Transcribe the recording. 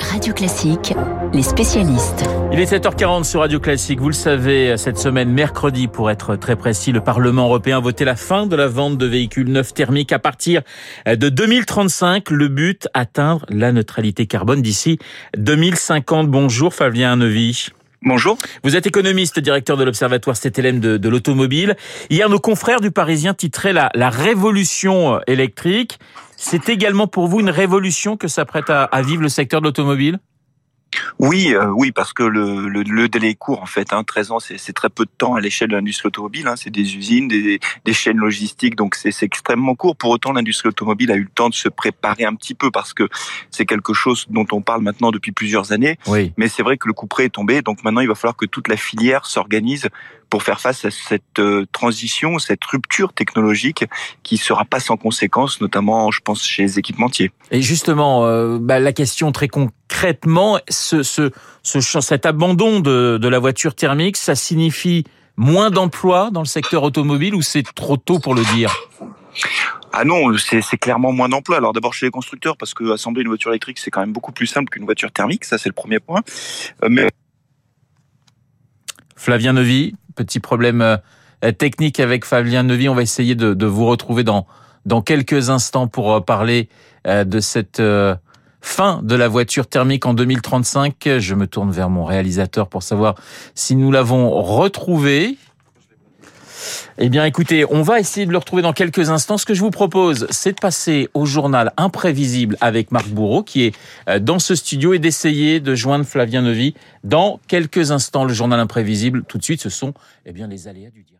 Radio Classique, les spécialistes. Il est 7h40 sur Radio Classique. Vous le savez, cette semaine, mercredi, pour être très précis, le Parlement européen a voté la fin de la vente de véhicules neufs thermiques à partir de 2035. Le but, atteindre la neutralité carbone d'ici 2050. Bonjour Fabien Neuvy. Bonjour. Vous êtes économiste, directeur de l'Observatoire CTLM de, de l'automobile. Hier, nos confrères du Parisien titraient la, révolution électrique. C'est également pour vous une révolution que s'apprête à vivre le secteur de l'automobile? Oui, euh, oui, parce que le, le, le, délai est court en fait. Hein, 13 ans, c'est très peu de temps à l'échelle de l'industrie automobile. Hein, c'est des usines, des, des, chaînes logistiques, donc c'est extrêmement court. Pour autant, l'industrie automobile a eu le temps de se préparer un petit peu parce que c'est quelque chose dont on parle maintenant depuis plusieurs années. Oui. Mais c'est vrai que le coup près est tombé, donc maintenant il va falloir que toute la filière s'organise pour faire face à cette euh, transition, cette rupture technologique qui sera pas sans conséquences, notamment, je pense, chez les équipementiers. Et justement, euh, bah, la question très concrètement, ce, ce, ce, cet abandon de, de la voiture thermique, ça signifie moins d'emplois dans le secteur automobile ou c'est trop tôt pour le dire? Ah non, c'est clairement moins d'emplois. Alors d'abord chez les constructeurs, parce que assembler une voiture électrique, c'est quand même beaucoup plus simple qu'une voiture thermique, ça c'est le premier point. Euh, mais Flavien Neuvy, petit problème euh, technique avec Fabien Neuvy. On va essayer de, de, vous retrouver dans, dans quelques instants pour euh, parler de cette fin de la voiture thermique en 2035. Je me tourne vers mon réalisateur pour savoir si nous l'avons retrouvé. Eh bien, écoutez, on va essayer de le retrouver dans quelques instants. Ce que je vous propose, c'est de passer au journal imprévisible avec Marc Bourreau, qui est euh, dans ce studio, et d'essayer de joindre Flavien Neuvy dans quelques instants. Le journal imprévisible, tout de suite, ce sont eh bien les aléas du direct.